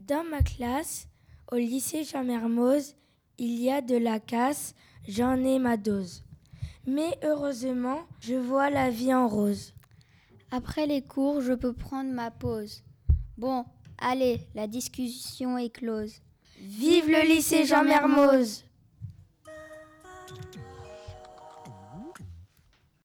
Dans ma classe, au lycée Jean Mermoz, il y a de la casse, j'en ai ma dose. Mais heureusement, je vois la vie en rose. Après les cours, je peux prendre ma pause. Bon, allez, la discussion est close. Vive le lycée Jean Mermoz